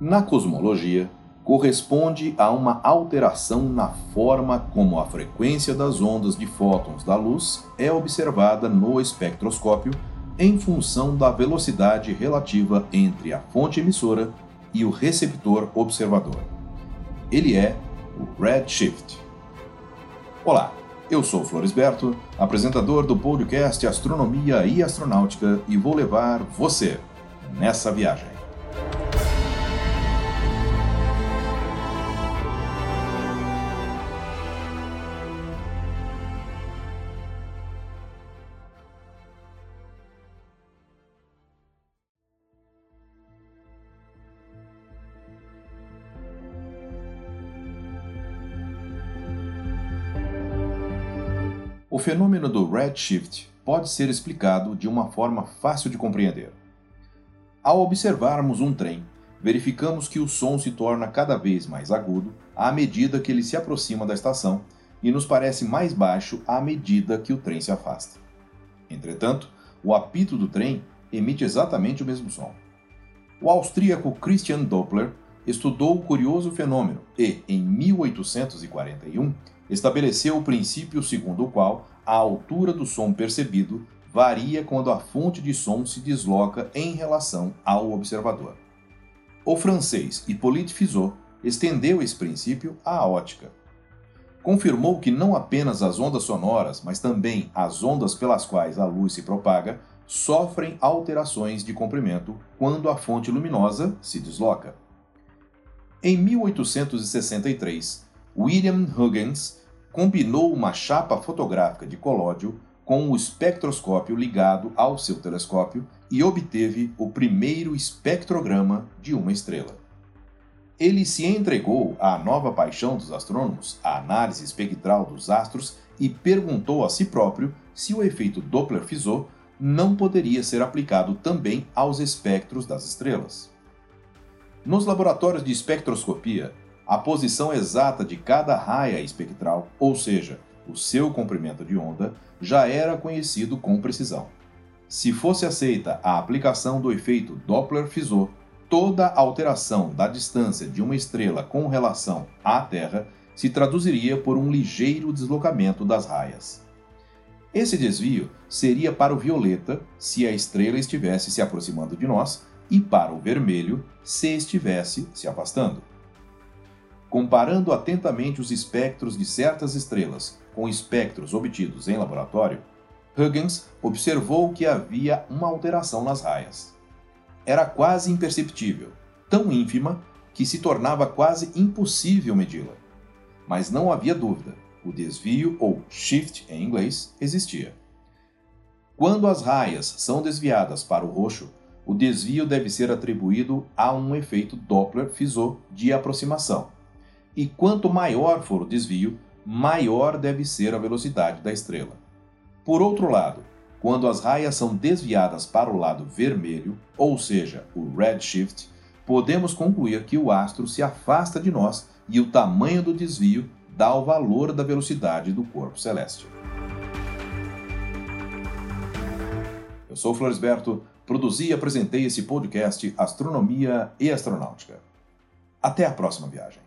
Na cosmologia, corresponde a uma alteração na forma como a frequência das ondas de fótons da luz é observada no espectroscópio em função da velocidade relativa entre a fonte emissora e o receptor observador. Ele é o redshift. Olá, eu sou Floresberto, apresentador do podcast Astronomia e Astronáutica e vou levar você nessa viagem. O fenômeno do redshift pode ser explicado de uma forma fácil de compreender. Ao observarmos um trem, verificamos que o som se torna cada vez mais agudo à medida que ele se aproxima da estação e nos parece mais baixo à medida que o trem se afasta. Entretanto, o apito do trem emite exatamente o mesmo som. O austríaco Christian Doppler estudou o curioso fenômeno e, em 1841, estabeleceu o princípio segundo o qual a altura do som percebido varia quando a fonte de som se desloca em relação ao observador. O francês Hippolyte Fizeau estendeu esse princípio à ótica. Confirmou que não apenas as ondas sonoras, mas também as ondas pelas quais a luz se propaga sofrem alterações de comprimento quando a fonte luminosa se desloca. Em 1863, William Huygens combinou uma chapa fotográfica de colódio com o espectroscópio ligado ao seu telescópio e obteve o primeiro espectrograma de uma estrela. Ele se entregou à nova paixão dos astrônomos, a análise espectral dos astros, e perguntou a si próprio se o efeito Doppler-Fizeau não poderia ser aplicado também aos espectros das estrelas. Nos laboratórios de espectroscopia, a posição exata de cada raia espectral, ou seja, o seu comprimento de onda, já era conhecido com precisão. Se fosse aceita a aplicação do efeito Doppler-Fizeau, toda alteração da distância de uma estrela com relação à Terra se traduziria por um ligeiro deslocamento das raias. Esse desvio seria para o violeta se a estrela estivesse se aproximando de nós e para o vermelho se estivesse se afastando. Comparando atentamente os espectros de certas estrelas com espectros obtidos em laboratório, Huygens observou que havia uma alteração nas raias. Era quase imperceptível, tão ínfima que se tornava quase impossível medi-la. Mas não havia dúvida, o desvio, ou shift em inglês, existia. Quando as raias são desviadas para o roxo, o desvio deve ser atribuído a um efeito Doppler-Fizeau de aproximação e quanto maior for o desvio, maior deve ser a velocidade da estrela. Por outro lado, quando as raias são desviadas para o lado vermelho, ou seja, o redshift, podemos concluir que o astro se afasta de nós e o tamanho do desvio dá o valor da velocidade do corpo celeste. Eu sou Floresberto, produzi e apresentei esse podcast Astronomia e Astronáutica. Até a próxima viagem.